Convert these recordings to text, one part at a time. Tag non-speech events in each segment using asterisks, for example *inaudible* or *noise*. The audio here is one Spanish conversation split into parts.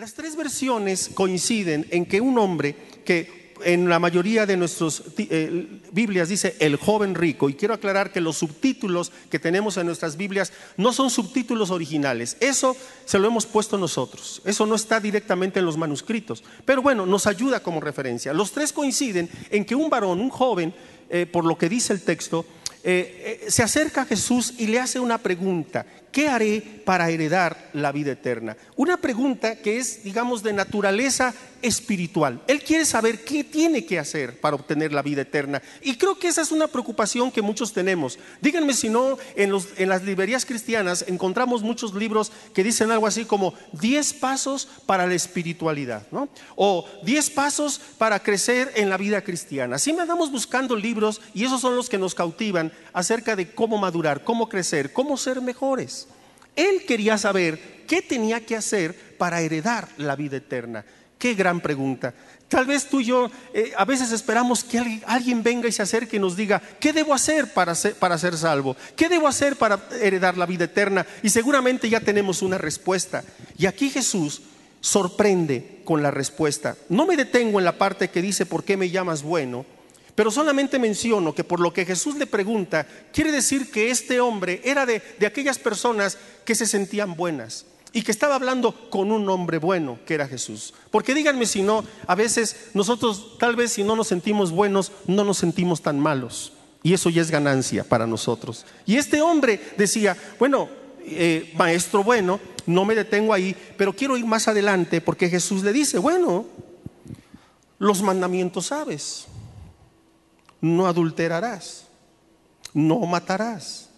Las tres versiones coinciden en que un hombre que en la mayoría de nuestras eh, Biblias dice el joven rico, y quiero aclarar que los subtítulos que tenemos en nuestras Biblias no son subtítulos originales, eso se lo hemos puesto nosotros, eso no está directamente en los manuscritos, pero bueno, nos ayuda como referencia. Los tres coinciden en que un varón, un joven, eh, por lo que dice el texto, eh, se acerca a Jesús y le hace una pregunta. ¿qué haré para heredar la vida eterna? Una pregunta que es, digamos, de naturaleza espiritual. Él quiere saber qué tiene que hacer para obtener la vida eterna. Y creo que esa es una preocupación que muchos tenemos. Díganme si no, en, las librerías cristianas encontramos muchos libros que dicen algo así como 10 pasos para la espiritualidad, ¿no? O 10 pasos para crecer en la vida cristiana. Me andamos buscando libros y esos son los que nos cautivan acerca de cómo madurar, cómo crecer, cómo ser mejores. Él quería saber qué tenía que hacer para heredar la vida eterna. Qué gran pregunta. Tal vez tú y yo eh, a veces esperamos que alguien, venga y se acerque y nos diga, ¿qué debo hacer para ser, para ser salvo? ¿Qué debo hacer para heredar la vida eterna? Y seguramente ya tenemos una respuesta. Y aquí Jesús sorprende con la respuesta. No me detengo en la parte que dice, ¿por qué me llamas bueno? Pero solamente menciono que por lo que Jesús le pregunta, quiere decir que este hombre era de, aquellas personas que se sentían buenas y que estaba hablando con un hombre bueno que era Jesús. Porque díganme si no, a veces nosotros tal vez si no nos sentimos buenos, no nos sentimos tan malos. Y eso ya es ganancia para nosotros. Y este hombre decía, bueno, eh, maestro bueno, no me detengo ahí, pero quiero ir más adelante porque Jesús le dice, bueno, los mandamientos sabes no adulterarás, no matarás,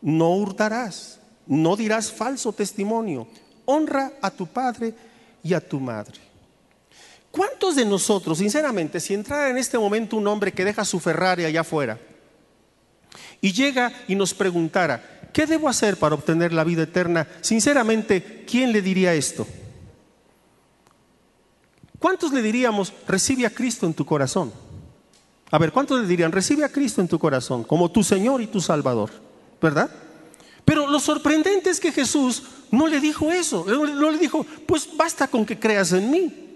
no hurtarás, no dirás falso testimonio, honra a tu padre y a tu madre. ¿Cuántos de nosotros, sinceramente, si entrara en este momento un hombre que deja su Ferrari allá afuera y llega y nos preguntara, ¿qué debo hacer para obtener la vida eterna? Sinceramente, ¿quién le diría esto? ¿Cuántos le diríamos, recibe a Cristo en tu corazón? A ver, ¿cuántos le dirían, recibe a Cristo en tu corazón como tu Señor y tu Salvador? ¿Verdad? Pero lo sorprendente es que Jesús no le dijo eso, no le dijo, pues basta con que creas en mí.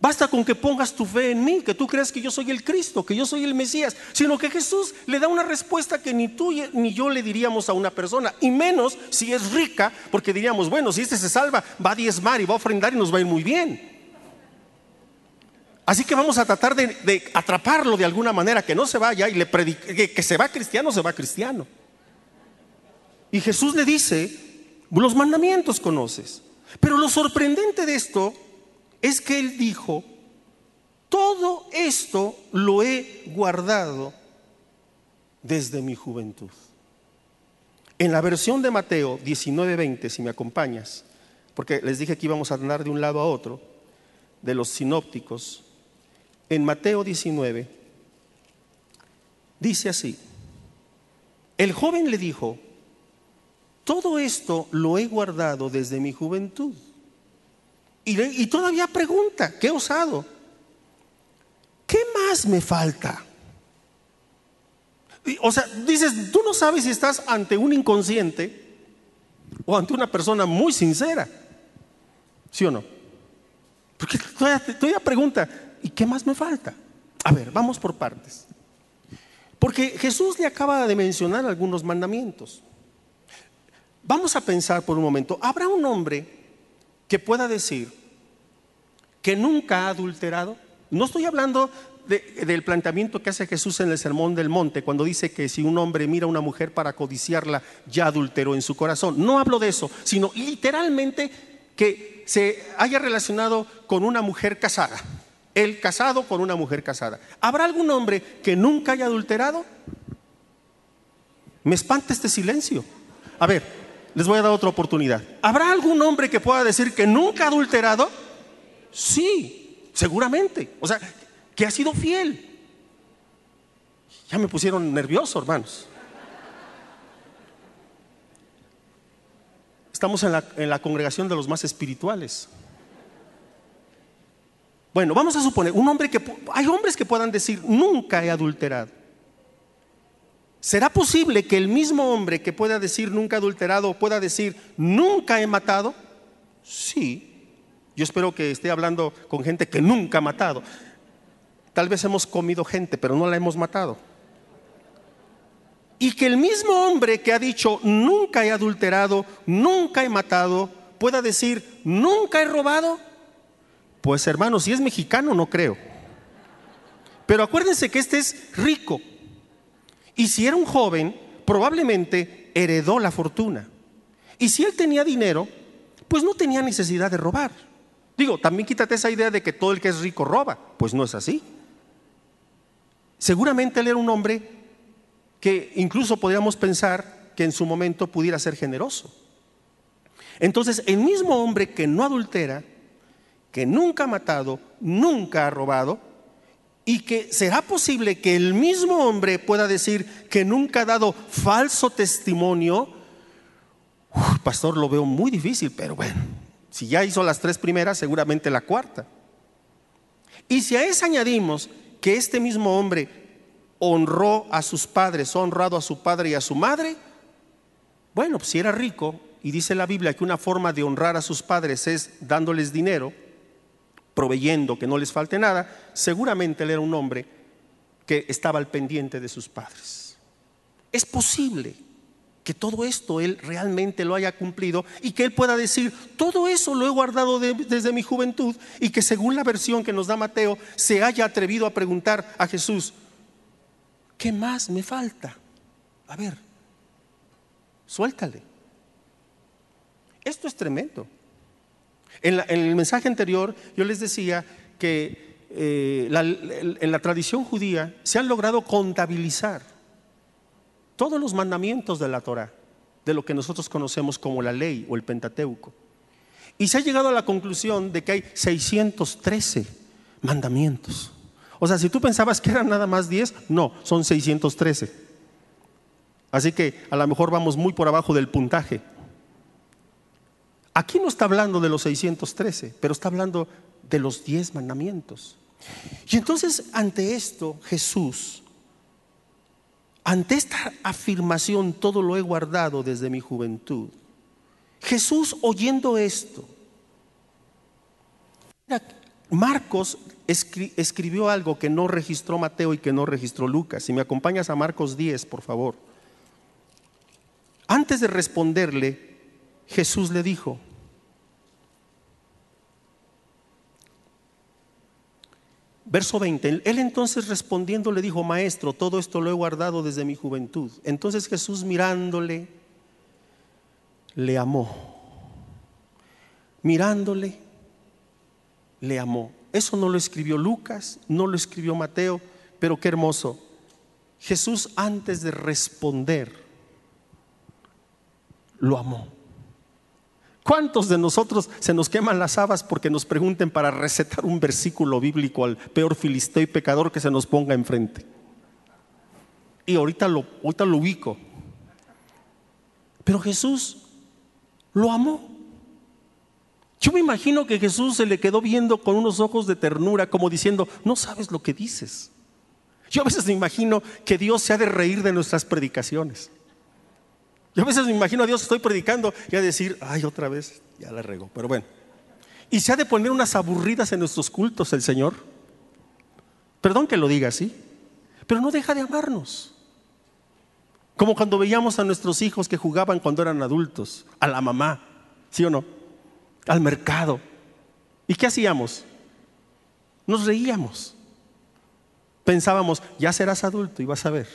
Basta con que pongas tu fe en mí, que tú creas que yo soy el Cristo, que yo soy el Mesías, sino que Jesús le da una respuesta que ni tú ni yo le diríamos a una persona, y menos si es rica, porque diríamos, bueno, si este se salva, va a diezmar y va a ofrendar y nos va a ir muy bien. Así que vamos a tratar de, atraparlo de alguna manera, que no se vaya y le predique, que, se va cristiano, se va cristiano. Y Jesús le dice, los mandamientos conoces. Pero lo sorprendente de esto es que él dijo, todo esto lo he guardado desde mi juventud. En la versión de Mateo 19:20, si me acompañas, porque les dije que íbamos a andar de un lado a otro, de los sinópticos, en Mateo 19, dice así, el joven le dijo, todo esto lo he guardado desde mi juventud. Y, todavía pregunta, qué osado, ¿qué más me falta? o sea, dices, tú no sabes si estás ante un inconsciente o ante una persona muy sincera, ¿sí o no? Porque todavía, todavía pregunta, ¿y qué más me falta? A ver, vamos por partes. Porque Jesús le acaba de mencionar algunos mandamientos. Vamos a pensar por un momento, ¿habrá un hombre que pueda decir que nunca ha adulterado? No estoy hablando del planteamiento que hace Jesús en el Sermón del Monte, cuando dice que si un hombre mira a una mujer para codiciarla, ya adulteró en su corazón. No hablo de eso, sino literalmente que se haya relacionado con una mujer casada el casado con una mujer casada. ¿Habrá algún hombre que nunca haya adulterado? Me espanta este silencio. A ver, les voy a dar otra oportunidad. ¿Habrá algún hombre que pueda decir que nunca ha adulterado? Sí, seguramente. O sea, que ha sido fiel. Ya me pusieron nervioso, hermanos. Estamos en la, en la congregación de los más espirituales. Bueno, vamos a suponer, un hombre que hay hombres que puedan decir, nunca he adulterado. ¿Será posible que el mismo hombre que pueda decir nunca adulterado pueda decir, nunca he matado? Sí, Yo espero que esté hablando con gente que nunca ha matado. Tal vez hemos comido gente, pero no la hemos matado. Y que el mismo hombre que ha dicho, nunca he adulterado, nunca he matado, pueda decir, nunca he robado. Pues hermano, si es mexicano, no creo. Pero acuérdense que este es rico. Y si era un joven, probablemente heredó la fortuna. Y si él tenía dinero, pues no tenía necesidad de robar. Digo, también quítate esa idea de que todo el que es rico roba. Pues no es así. Seguramente él era un hombre que incluso podríamos pensar que en su momento pudiera ser generoso. Entonces, el mismo hombre que no adultera, que nunca ha matado, nunca ha robado, y que será posible que el mismo hombre pueda decir que nunca ha dado falso testimonio, pastor, lo veo muy difícil, pero bueno, si ya hizo las tres primeras, seguramente la cuarta. Y si a eso añadimos que este mismo hombre honró a sus padres, honrado a su padre y a su madre, bueno, si era rico, y dice la Biblia que una forma de honrar a sus padres es dándoles dinero, proveyendo que no les falte nada, seguramente él era un hombre que estaba al pendiente de sus padres. Es posible que todo esto él realmente lo haya cumplido y que él pueda decir, todo eso lo he guardado desde mi juventud y que según la versión que nos da Mateo, se haya atrevido a preguntar a Jesús, ¿qué más me falta? A ver, suéltale. Esto es tremendo. En, el mensaje anterior yo les decía que eh, en la tradición judía se han logrado contabilizar todos los mandamientos de la Torah, de lo que nosotros conocemos como la ley o el Pentateuco. Y se ha llegado a la conclusión de que hay 613 mandamientos. O sea, si tú pensabas que eran nada más 10, no, son 613. Así que a lo mejor vamos muy por abajo del puntaje. Aquí no está hablando de los 613, pero está hablando de los 10 mandamientos. Y entonces ante esto Jesús, ante esta afirmación, todo lo he guardado desde mi juventud. Jesús oyendo esto, Marcos escribió algo que no registró Mateo y que no registró Lucas. Si me acompañas a Marcos 10, por favor. Antes de responderle, Jesús le dijo, verso 20, él entonces respondiendo le dijo, maestro, todo esto lo he guardado desde mi juventud. Entonces Jesús mirándole, le amó. Mirándole, le amó. Eso no lo escribió Lucas, no lo escribió Mateo, pero qué hermoso. Jesús antes de responder, lo amó. ¿Cuántos de nosotros se nos queman las habas porque nos pregunten para recetar un versículo bíblico al peor filisteo y pecador que se nos ponga enfrente? Y ahorita lo, ahorita lo ubico. Pero Jesús lo amó. Yo me imagino que Jesús se le quedó viendo con unos ojos de ternura, como diciendo, no sabes lo que dices. Yo a veces me imagino que Dios se ha de reír de nuestras predicaciones. Yo a veces me imagino a Dios, estoy predicando y a decir, ay, otra vez, ya la rego. Pero bueno. Y se ha de poner unas aburridas en nuestros cultos el Señor. Perdón que lo diga así. Pero no deja de amarnos. Como cuando veíamos a nuestros hijos que jugaban cuando eran adultos, a la mamá, ¿sí o no? Al mercado. ¿Y qué hacíamos? Nos reíamos. Pensábamos, ya serás adulto y vas a ver.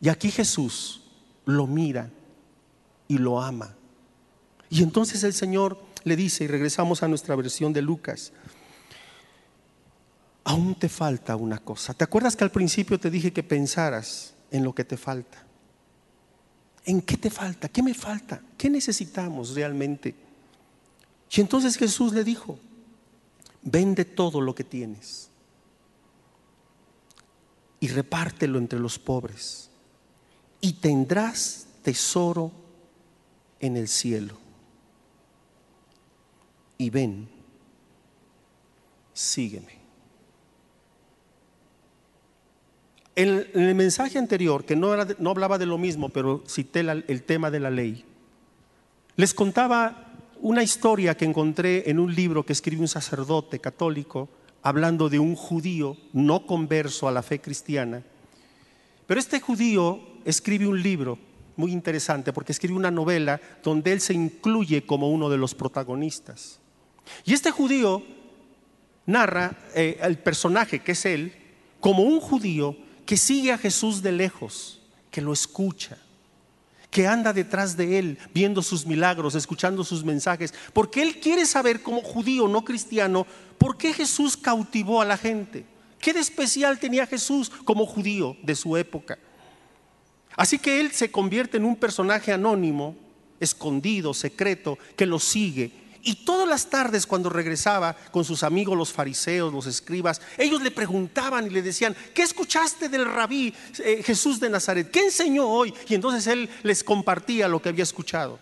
Y aquí Jesús lo mira y lo ama. Y entonces el Señor le dice, y regresamos a nuestra versión de Lucas, aún te falta una cosa. ¿Te acuerdas que al principio te dije que pensaras en lo que te falta? ¿En qué te falta? ¿Qué me falta? ¿Qué necesitamos realmente? Y entonces Jesús le dijo, vende todo lo que tienes y repártelo entre los pobres y tendrás tesoro en el cielo. Y ven, sígueme. En, el mensaje anterior, que no, no, hablaba de lo mismo, pero cité el tema de la ley, les contaba una historia que encontré en un libro que escribió un sacerdote católico hablando de un judío no converso a la fe cristiana. Pero este judío escribe un libro muy interesante porque escribe una novela donde él se incluye como uno de los protagonistas. Y este judío narra eh, el personaje que es él como un judío que sigue a Jesús de lejos, que lo escucha, que anda detrás de él, viendo sus milagros, escuchando sus mensajes, porque él quiere saber como judío no cristiano, ¿por qué Jesús cautivó a la gente? ¿Qué de especial tenía Jesús como judío de su época? Así que él se convierte en un personaje anónimo, escondido, secreto, que lo sigue y todas las tardes cuando regresaba con sus amigos los fariseos, los escribas, ellos le preguntaban y le decían, ¿qué escuchaste del rabí eh, Jesús de Nazaret? ¿Qué enseñó hoy? Y entonces él les compartía lo que había escuchado.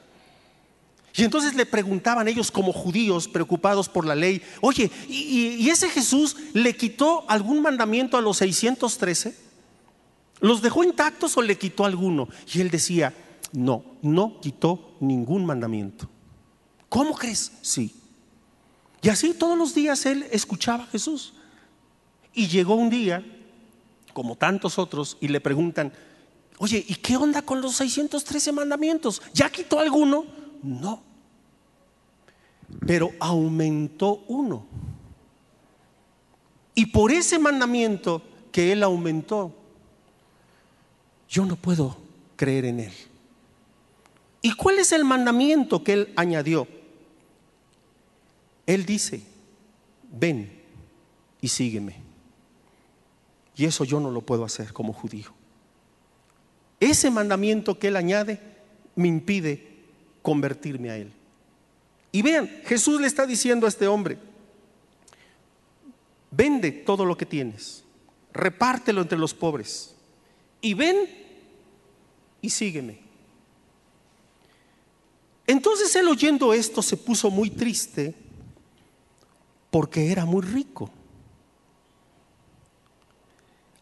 Y entonces le preguntaban ellos como judíos preocupados por la ley, oye, ¿y, ese Jesús le quitó algún mandamiento a los 613? ¿Los dejó intactos o le quitó alguno? Y él decía, no, no quitó ningún mandamiento. ¿Cómo crees? Sí. Y así todos los días él escuchaba a Jesús. Y llegó un día, como tantos otros, y le preguntan, oye, ¿y qué onda con los 613 mandamientos? ¿Ya quitó alguno? No. Pero aumentó uno. Y por ese mandamiento que él aumentó, yo no puedo creer en él. ¿Y cuál es el mandamiento que él añadió? Él dice, ven y sígueme. Y eso yo no lo puedo hacer como judío. Ese mandamiento que Él añade me impide convertirme a Él. Y vean, Jesús le está diciendo a este hombre, vende todo lo que tienes, repártelo entre los pobres y ven y sígueme. Entonces él oyendo esto se puso muy triste porque era muy rico.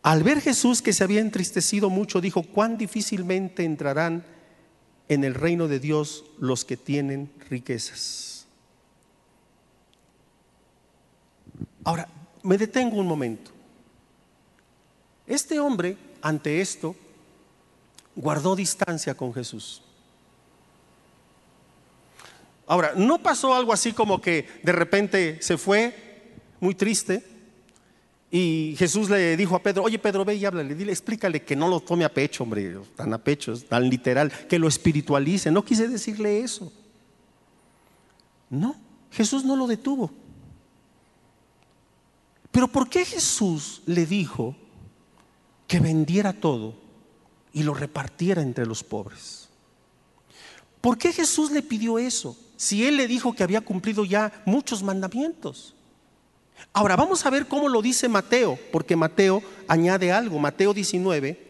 Al ver Jesús que se había entristecido mucho, dijo, cuán difícilmente entrarán en el reino de Dios los que tienen riquezas. Ahora, me detengo un momento. Este hombre, ante esto, guardó distancia con Jesús. Ahora, no pasó algo así como que de repente se fue muy triste y Jesús le dijo a Pedro, oye Pedro, ve y háblale, dile, explícale que no lo tome a pecho, hombre, tan a pecho, tan literal, que lo espiritualice. No quise decirle eso. No, Jesús no lo detuvo. Pero ¿por qué Jesús le dijo que vendiera todo y lo repartiera entre los pobres? ¿Por qué Jesús le pidió eso? si él le dijo que había cumplido ya muchos mandamientos? Ahora vamos a ver cómo lo dice Mateo, porque Mateo añade algo, Mateo 19.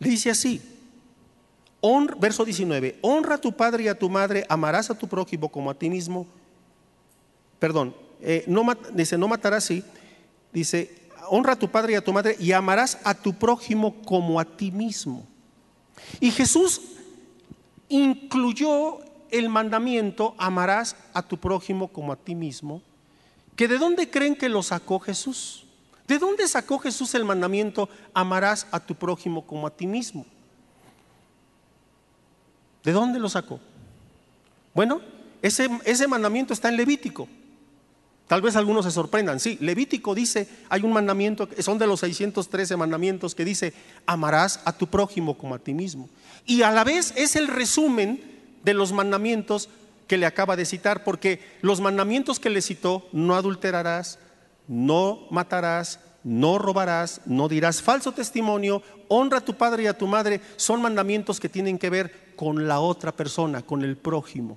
Le dice así, verso 19, honra a tu padre y a tu madre, amarás a tu prójimo como a ti mismo. Perdón, eh, dice, no matarás, sí. Dice, honra a tu padre y a tu madre y amarás a tu prójimo como a ti mismo. Y Jesús incluyó el mandamiento, amarás a tu prójimo como a ti mismo, que de dónde creen que lo sacó Jesús? ¿De dónde sacó Jesús el mandamiento, amarás a tu prójimo como a ti mismo? ¿De dónde lo sacó? Bueno, ese, mandamiento está en Levítico. Tal vez algunos se sorprendan. Sí, Levítico dice, hay un mandamiento, son de los 613 mandamientos que dice, amarás a tu prójimo como a ti mismo. Y a la vez es el resumen de los mandamientos que le acaba de citar, porque los mandamientos que le citó, no adulterarás, no matarás, no robarás, no dirás falso testimonio, honra a tu padre y a tu madre, son mandamientos que tienen que ver con la otra persona, con el prójimo.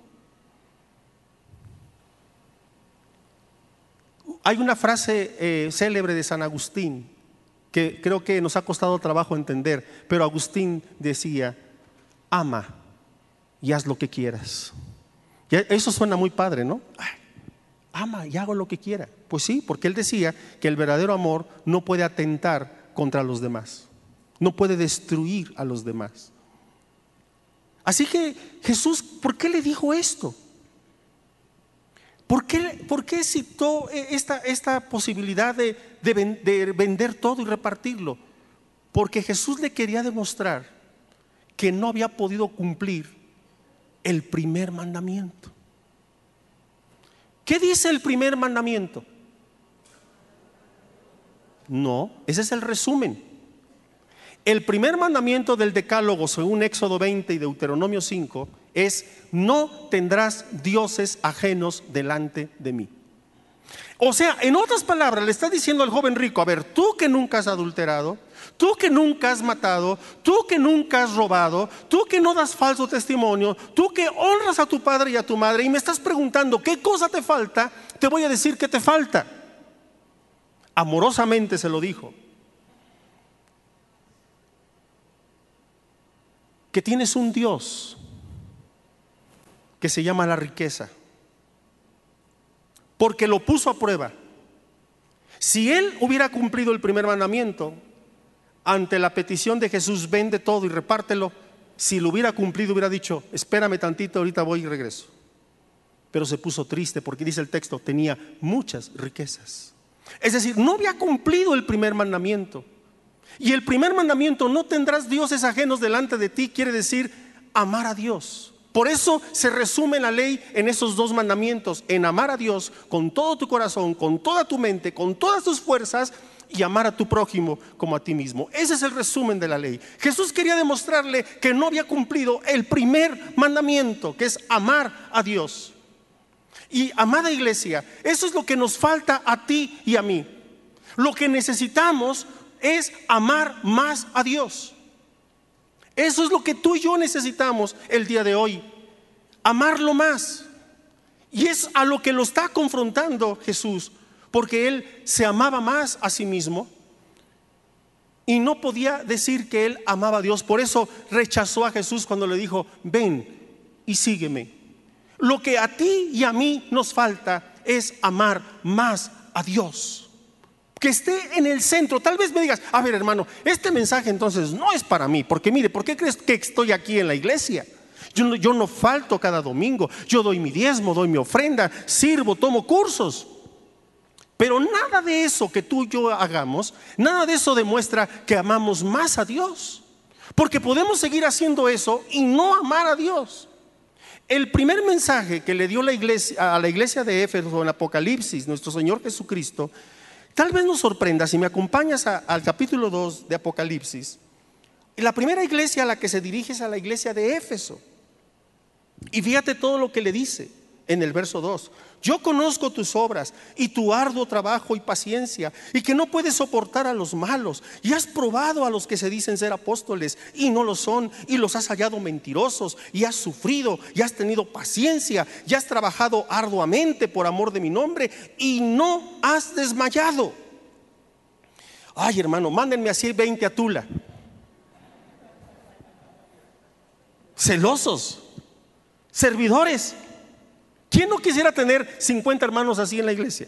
Hay una frase eh, célebre de San Agustín que creo que nos ha costado trabajo entender, pero Agustín decía, ama y haz lo que quieras. eso suena muy padre, ¿no? ama y hago lo que quiera. Pues sí, porque él decía que el verdadero amor no puede atentar contra los demás, no puede destruir a los demás. Así que Jesús, ¿por qué le dijo esto? ¿Por qué, por qué citó esta, esta posibilidad de, de vender todo y repartirlo? Porque Jesús le quería demostrar que no había podido cumplir el primer mandamiento. ¿Qué dice el primer mandamiento? No, ese es el resumen. El primer mandamiento del Decálogo, según Éxodo 20 y Deuteronomio 5, es no tendrás dioses ajenos delante de mí. O sea, en otras palabras, le está diciendo al joven rico, a ver, tú que nunca has adulterado, tú que nunca has matado, tú que nunca has robado, tú que no das falso testimonio, tú que honras a tu padre y a tu madre y me estás preguntando qué cosa te falta, te voy a decir que te falta. Amorosamente se lo dijo. Que tienes un Dios que se llama la riqueza porque lo puso a prueba. Si él hubiera cumplido el primer mandamiento, ante la petición de Jesús, vende todo y repártelo, si lo hubiera cumplido hubiera dicho, espérame tantito, ahorita voy y regreso. Pero se puso triste porque dice el texto, tenía muchas riquezas. Es decir, no había cumplido el primer mandamiento. Y el primer mandamiento, no tendrás dioses ajenos delante de ti, quiere decir amar a Dios. Por eso se resume la ley en esos dos mandamientos, en amar a Dios con todo tu corazón, con toda tu mente, con todas tus fuerzas y amar a tu prójimo como a ti mismo. Ese es el resumen de la ley. Jesús quería demostrarle que no había cumplido el primer mandamiento, que es amar a Dios. Y amada iglesia, eso es lo que nos falta a ti y a mí. Lo que necesitamos es amar más a Dios. Eso es lo que tú y yo necesitamos el día de hoy. Amarlo más. Y es a lo que lo está confrontando Jesús, porque él se amaba más a sí mismo y no podía decir que él amaba a Dios. Por eso rechazó a Jesús cuando le dijo, ven y sígueme. Lo que a ti y a mí nos falta es amar más a Dios que esté en el centro. Tal vez me digas, a ver hermano, este mensaje entonces no es para mí, porque mire, ¿por qué crees que estoy aquí en la iglesia? Yo no, yo no falto cada domingo, yo doy mi diezmo, doy mi ofrenda, sirvo, tomo cursos. Pero nada de eso que tú y yo hagamos, nada de eso demuestra que amamos más a Dios. Porque podemos seguir haciendo eso y no amar a Dios. El primer mensaje que le dio la iglesia, a la iglesia de Éfeso en Apocalipsis, nuestro Señor Jesucristo, Tal vez nos sorprenda si me acompañas al capítulo 2 de Apocalipsis. La primera iglesia a la que se dirige es a la iglesia de Éfeso. Y fíjate todo lo que le dice en el verso 2. Yo conozco tus obras y tu arduo trabajo y paciencia y que no puedes soportar a los malos y has probado a los que se dicen ser apóstoles y no lo son y los has hallado mentirosos y has sufrido y has tenido paciencia y has trabajado arduamente por amor de mi nombre y no has desmayado. Ay hermano, mándenme así 20 a Tula. Celosos, servidores ¿Quién no quisiera tener 50 hermanos así en la iglesia?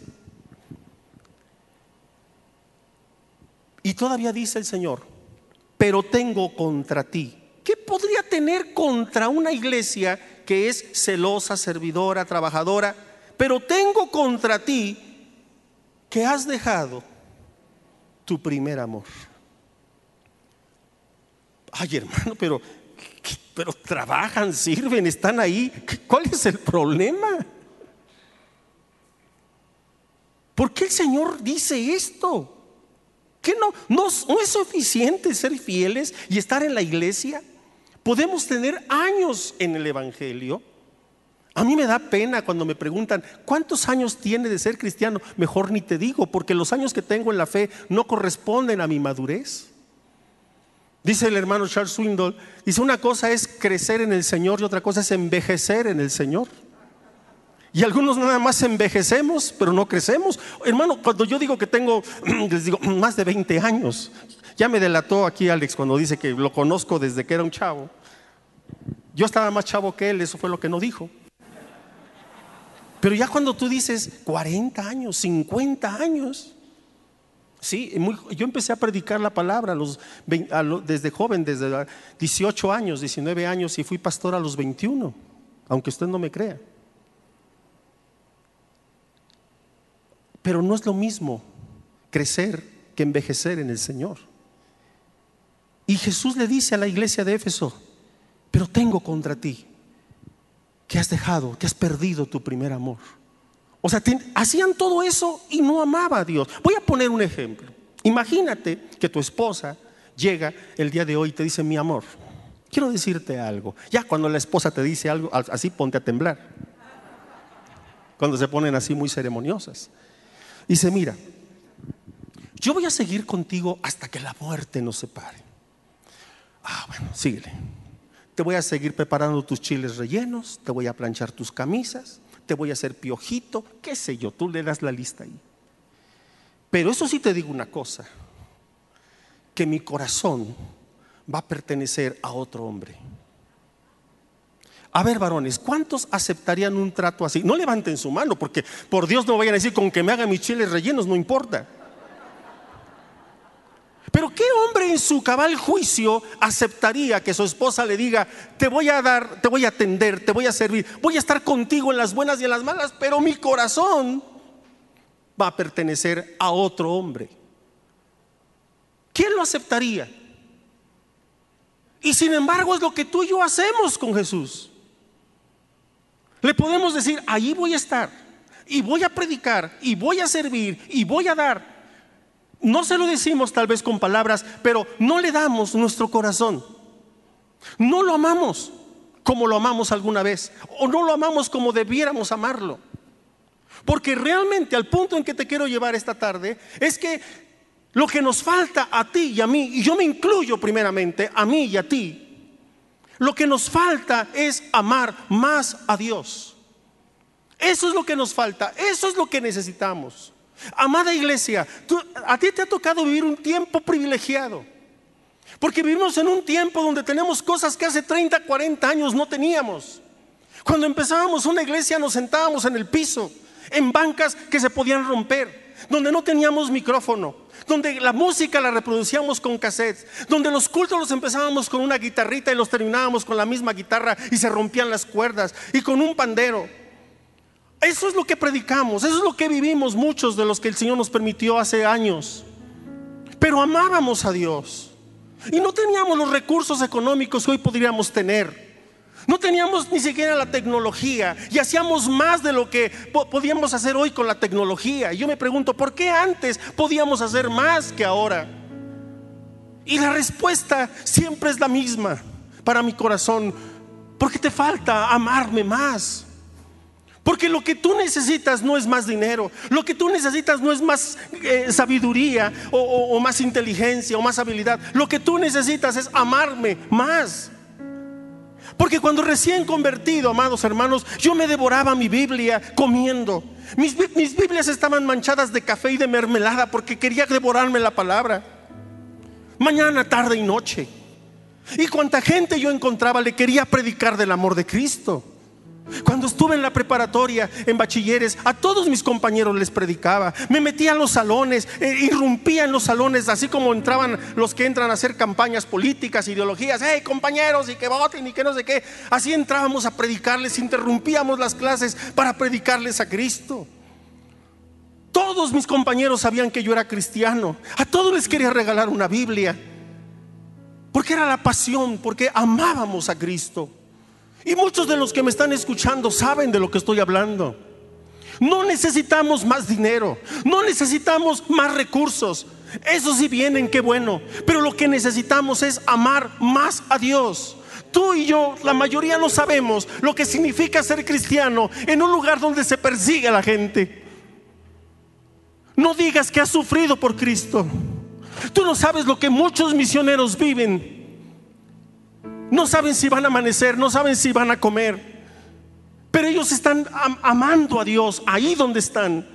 Y todavía dice el Señor, pero tengo contra ti. ¿Qué podría tener contra una iglesia que es celosa, servidora, trabajadora? Pero tengo contra ti que has dejado tu primer amor. Ay, hermano, pero pero trabajan, sirven, están ahí. ¿Cuál es el problema? ¿Por qué el Señor dice esto? ¿Que no, no, no es suficiente ser fieles y estar en la iglesia? Podemos tener años en el Evangelio. A mí me da pena cuando me preguntan, ¿cuántos años tiene de ser cristiano? Mejor ni te digo, porque los años que tengo en la fe no corresponden a mi madurez. Dice el hermano Charles Swindoll, dice una cosa es crecer en el Señor y otra cosa es envejecer en el Señor. Y algunos nada más envejecemos, pero no crecemos. Hermano, cuando yo digo que tengo, *clears throat* les digo, más de 20 años, ya me delató aquí Alex cuando dice que lo conozco desde que era un chavo. Yo estaba más chavo que él, eso fue lo que no dijo. Pero ya cuando tú dices 40 años, 50 años, sí, yo empecé a predicar la palabra desde joven, desde 18 años, 19 años, y fui pastor a los 21, aunque usted no me crea. Pero no es lo mismo crecer que envejecer en el Señor. Y Jesús le dice a la iglesia de Éfeso, pero tengo contra ti que has dejado, que has perdido tu primer amor. O sea, hacían todo eso y no amaba a Dios. Voy a poner un ejemplo. Imagínate que tu esposa llega el día de hoy y te dice, mi amor, quiero decirte algo. Ya cuando la esposa te dice algo, así ponte a temblar. Cuando se ponen así muy ceremoniosas. Dice, mira, yo voy a seguir contigo hasta que la muerte nos separe. Ah, bueno, síguele. Te voy a seguir preparando tus chiles rellenos, te voy a planchar tus camisas, te voy a hacer piojito, qué sé yo, tú le das la lista ahí. Pero eso sí te digo una cosa, que mi corazón va a pertenecer a otro hombre. A ver, varones, ¿cuántos aceptarían un trato así? No levanten su mano, porque por Dios no vayan a decir con que me hagan mis chiles rellenos, no importa. Pero ¿qué hombre en su cabal juicio aceptaría que su esposa le diga, te voy a dar, te voy a atender, te voy a servir, voy a estar contigo en las buenas y en las malas, pero mi corazón va a pertenecer a otro hombre? ¿Quién lo aceptaría? Y sin embargo es lo que tú y yo hacemos con Jesús. Le podemos decir, allí voy a estar, y voy a predicar, y voy a servir, y voy a dar, no se lo decimos tal vez con palabras, pero no le damos nuestro corazón. No lo amamos como lo amamos alguna vez, o no lo amamos como debiéramos amarlo. Porque realmente al punto en que te quiero llevar esta tarde es que lo que nos falta a ti y a mí, y yo me incluyo primeramente, a mí y a ti, lo que nos falta es amar más a Dios. Eso es lo que nos falta, eso es lo que necesitamos. Amada iglesia, a ti te ha tocado vivir un tiempo privilegiado. Porque vivimos en un tiempo donde tenemos cosas que hace 30, 40 años no teníamos. Cuando empezábamos una iglesia nos sentábamos en el piso, en bancas que se podían romper, donde no teníamos micrófono, donde la música la reproducíamos con cassettes, donde los cultos los empezábamos con una guitarrita y los terminábamos con la misma guitarra y se rompían las cuerdas y con un pandero. Eso es lo que predicamos, eso es lo que vivimos muchos de los que el Señor nos permitió hace años. Pero amábamos a Dios y no teníamos los recursos económicos que hoy podríamos tener. No teníamos ni siquiera la tecnología y hacíamos más de lo que podíamos hacer hoy con la tecnología. Y yo me pregunto, ¿por qué antes podíamos hacer más que ahora? Y la respuesta siempre es la misma para mi corazón, porque te falta amarme más. Porque lo que tú necesitas no es más dinero, lo que tú necesitas no es más eh, sabiduría o, más inteligencia o más habilidad. Lo que tú necesitas es amarme más. Porque cuando recién convertido, amados hermanos, yo me devoraba mi Biblia comiendo. Mis, mis, Biblias estaban manchadas de café y de mermelada porque quería devorarme la palabra. Mañana, tarde y noche. Y cuanta gente yo encontraba le quería predicar del amor de Cristo. Cuando estuve en la preparatoria, en bachilleres, a todos mis compañeros les predicaba. Me metía en los salones, eh, irrumpía en los salones, así como entraban los que entran a hacer campañas políticas, ideologías. Hey, compañeros, y que voten y que no sé qué. Así entrábamos a predicarles, interrumpíamos las clases para predicarles a Cristo. Todos mis compañeros sabían que yo era cristiano. A todos les quería regalar una Biblia. Porque era la pasión, porque amábamos a Cristo. Y muchos de los que me están escuchando saben de lo que estoy hablando. No necesitamos más dinero, no necesitamos más recursos. Eso sí vienen, qué bueno. Pero lo que necesitamos es amar más a Dios. Tú y yo, la mayoría no sabemos lo que significa ser cristiano en un lugar donde se persigue a la gente. No digas que has sufrido por Cristo. Tú no sabes lo que muchos misioneros viven no saben si van a amanecer, no saben si van a comer. Pero ellos están amando a Dios ahí donde están.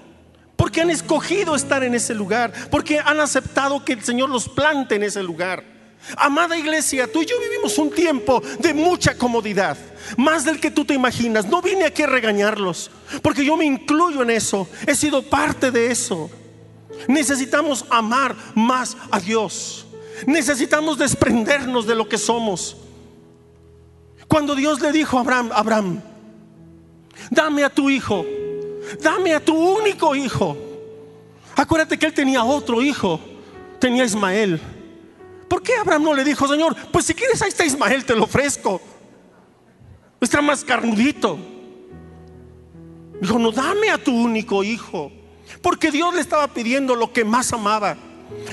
Porque han escogido estar en ese lugar. Porque han aceptado que el Señor los plante en ese lugar. Amada iglesia, tú y yo vivimos un tiempo de mucha comodidad, más del que tú te imaginas. No vine aquí a regañarlos, porque yo me incluyo en eso, he sido parte de eso. Necesitamos amar más a Dios. Necesitamos desprendernos de lo que somos. Cuando Dios le dijo a Abraham, Abraham, dame a tu hijo, dame a tu único hijo. Acuérdate que él tenía otro hijo, tenía Ismael. ¿Por qué Abraham no le dijo, Señor, pues si quieres ahí está Ismael, te lo ofrezco? Está más carnudito. Dijo, no, dame a tu único hijo. Porque Dios le estaba pidiendo lo que más amaba.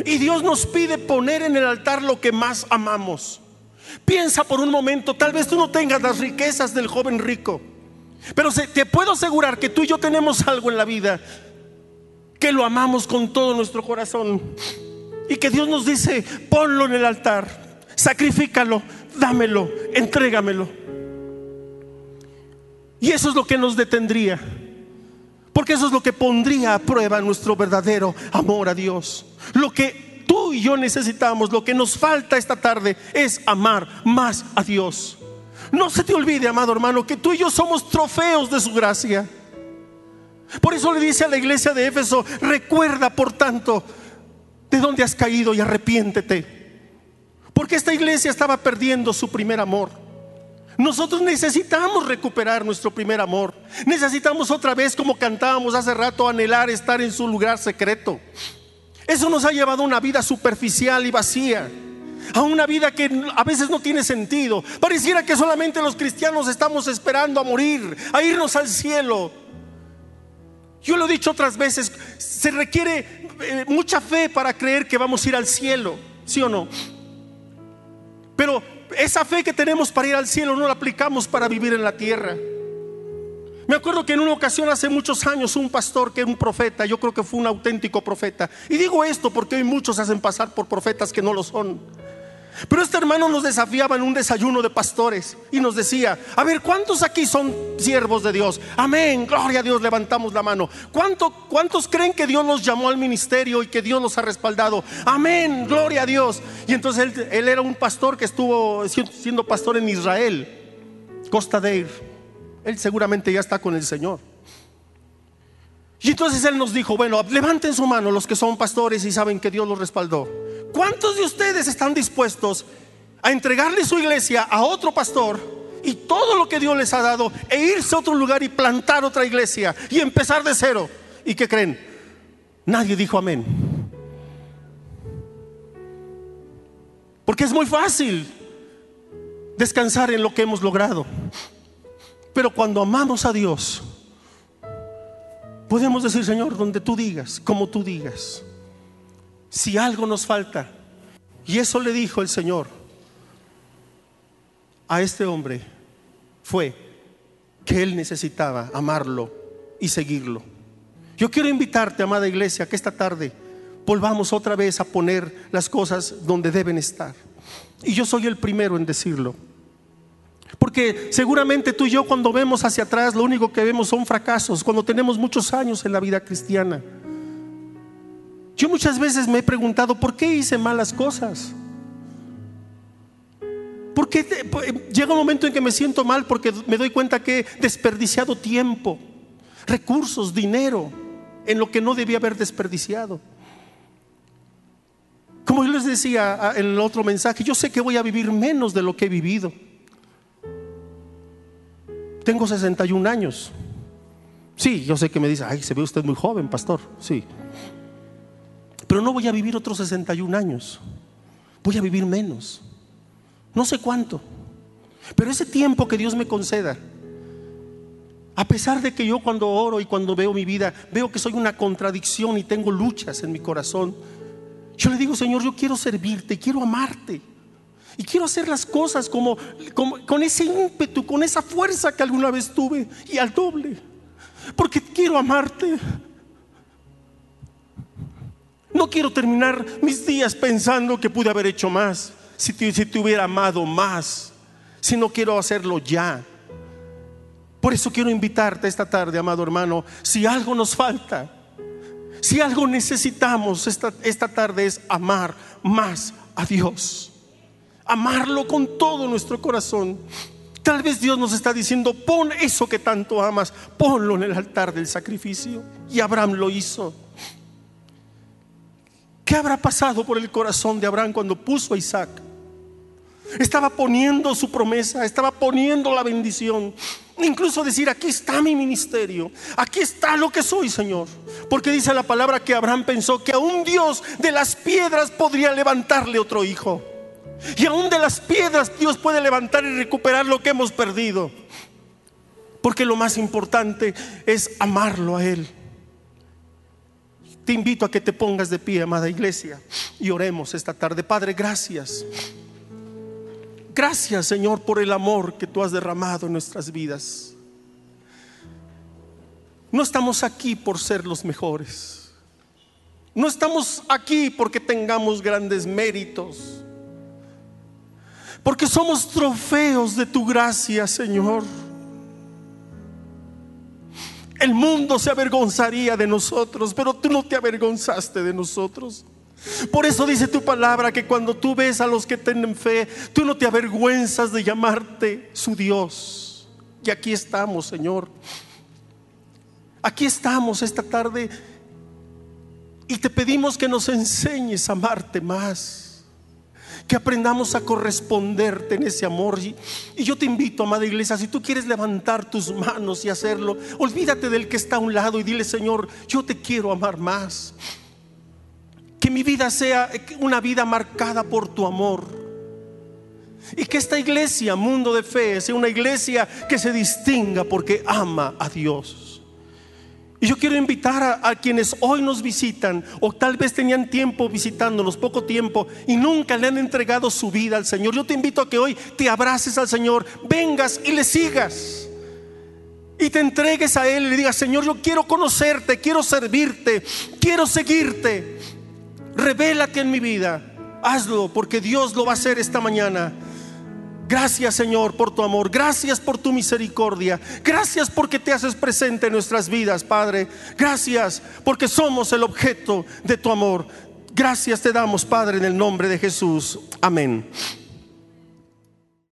Y Dios nos pide poner en el altar lo que más amamos. Piensa por un momento, tal vez tú no tengas las riquezas del joven rico, pero te puedo asegurar que tú y yo tenemos algo en la vida que lo amamos con todo nuestro corazón y que Dios nos dice, ponlo en el altar, sacrifícalo, dámelo, entrégamelo. Y eso es lo que nos detendría, porque eso es lo que pondría a prueba nuestro verdadero amor a Dios. Lo que tú y yo necesitamos, lo que nos falta esta tarde es amar más a Dios. No se te olvide, amado hermano, que tú y yo somos trofeos de su gracia. Por eso le dice a la iglesia de Éfeso, recuerda por tanto de dónde has caído y arrepiéntete. Porque esta iglesia estaba perdiendo su primer amor. Nosotros necesitamos recuperar nuestro primer amor. Necesitamos otra vez, como cantábamos hace rato, anhelar estar en su lugar secreto. Eso nos ha llevado a una vida superficial y vacía. A una vida que a veces no tiene sentido. Pareciera que solamente los cristianos estamos esperando a morir, a irnos al cielo. Yo lo he dicho otras veces, se requiere eh, mucha fe para creer que vamos a ir al cielo, ¿sí o no? Pero esa fe que tenemos para ir al cielo no la aplicamos para vivir en la tierra. Me acuerdo que en una ocasión hace muchos años un pastor que era un profeta, yo creo que fue un auténtico profeta. Y digo esto porque hoy muchos hacen pasar por profetas que no lo son. Pero este hermano nos desafiaba en un desayuno de pastores y nos decía, a ver, ¿cuántos aquí son siervos de Dios? Amén, gloria a Dios, levantamos la mano. ¿Cuántos creen que Dios nos llamó al ministerio y que Dios nos ha respaldado? Amén, gloria a Dios. Y entonces él, él era un pastor que estuvo siendo pastor en Israel, Costa de Él seguramente ya está con el Señor. Y entonces él nos dijo, bueno, levanten su mano los que son pastores y saben que Dios los respaldó. ¿Cuántos de ustedes están dispuestos a entregarle su iglesia a otro pastor y todo lo que Dios les ha dado e irse a otro lugar y plantar otra iglesia y empezar de cero? ¿Y qué creen? Nadie dijo amén. Porque es muy fácil descansar en lo que hemos logrado. Pero cuando amamos a Dios, podemos decir, Señor, donde tú digas, como tú digas si algo nos falta. Y eso le dijo el Señor a este hombre, fue que él necesitaba amarlo y seguirlo. Yo quiero invitarte, amada iglesia, que esta tarde volvamos otra vez a poner las cosas donde deben estar. Y yo soy el primero en decirlo. Porque seguramente tú y yo cuando vemos hacia atrás lo único que vemos son fracasos, cuando tenemos muchos años en la vida cristiana. Yo muchas veces me he preguntado, ¿por qué hice malas cosas? Porque llega un momento en que me siento mal porque me doy cuenta que he desperdiciado tiempo, recursos, dinero en lo que no debía haber desperdiciado. Como yo les decía en el otro mensaje, yo sé que voy a vivir menos de lo que he vivido. Tengo 61 años. Sí, yo sé que me dice, ay, se ve usted muy joven, pastor. Sí. Pero no voy a vivir otros 61 años. Voy a vivir menos. No sé cuánto. Pero ese tiempo que Dios me conceda, a pesar de que yo cuando oro y cuando veo mi vida, veo que soy una contradicción y tengo luchas en mi corazón, yo le digo, Señor, yo quiero servirte, quiero amarte. Y quiero hacer las cosas como, como, con ese ímpetu, con esa fuerza que alguna vez tuve y al doble. Porque quiero amarte. No quiero terminar mis días pensando que pude haber hecho más, si te, hubiera amado más, si no quiero hacerlo ya. Por eso quiero invitarte esta tarde, amado hermano, si algo nos falta, si algo necesitamos esta, esta tarde es amar más a Dios. Amarlo con todo nuestro corazón. Tal vez Dios nos está diciendo, pon eso que tanto amas, ponlo en el altar del sacrificio. Y Abraham lo hizo. ¿Qué habrá pasado por el corazón de Abraham cuando puso a Isaac? Estaba poniendo su promesa, estaba poniendo la bendición. Incluso decir, aquí está mi ministerio, aquí está lo que soy, Señor. Porque dice la palabra que Abraham pensó que aún Dios de las piedras podría levantarle otro hijo. Y aún de las piedras Dios puede levantar y recuperar lo que hemos perdido. Porque lo más importante es amarlo a Él. Te invito a que te pongas de pie, amada iglesia, y oremos esta tarde. Padre, gracias. Gracias, Señor, por el amor que tú has derramado en nuestras vidas. No estamos aquí por ser los mejores. No estamos aquí porque tengamos grandes méritos. Porque somos trofeos de tu gracia, Señor. El mundo se avergonzaría de nosotros, pero tú no te avergonzaste de nosotros. Por eso dice tu palabra que cuando tú ves a los que tienen fe, tú no te avergüenzas de llamarte su Dios. Y aquí estamos, Señor. Aquí estamos esta tarde y te pedimos que nos enseñes a amarte más que aprendamos a corresponderte en ese amor. Y, yo te invito, amada iglesia, si tú quieres levantar tus manos y hacerlo, olvídate del que está a un lado y dile, Señor, yo te quiero amar más. Que mi vida sea una vida marcada por tu amor. Y que esta iglesia, mundo de fe, sea una iglesia que se distinga porque ama a Dios. Y yo quiero invitar a, quienes hoy nos visitan o tal vez tenían tiempo visitándonos, poco tiempo, y nunca le han entregado su vida al Señor. Yo te invito a que hoy te abraces al Señor, vengas y le sigas. Y te entregues a Él y le digas, Señor, yo quiero conocerte, quiero servirte, quiero seguirte. Revélate en mi vida. Hazlo porque Dios lo va a hacer esta mañana. Gracias Señor por tu amor, gracias por tu misericordia, gracias porque te haces presente en nuestras vidas, Padre. Gracias porque somos el objeto de tu amor. Gracias te damos, Padre, en el nombre de Jesús. Amén.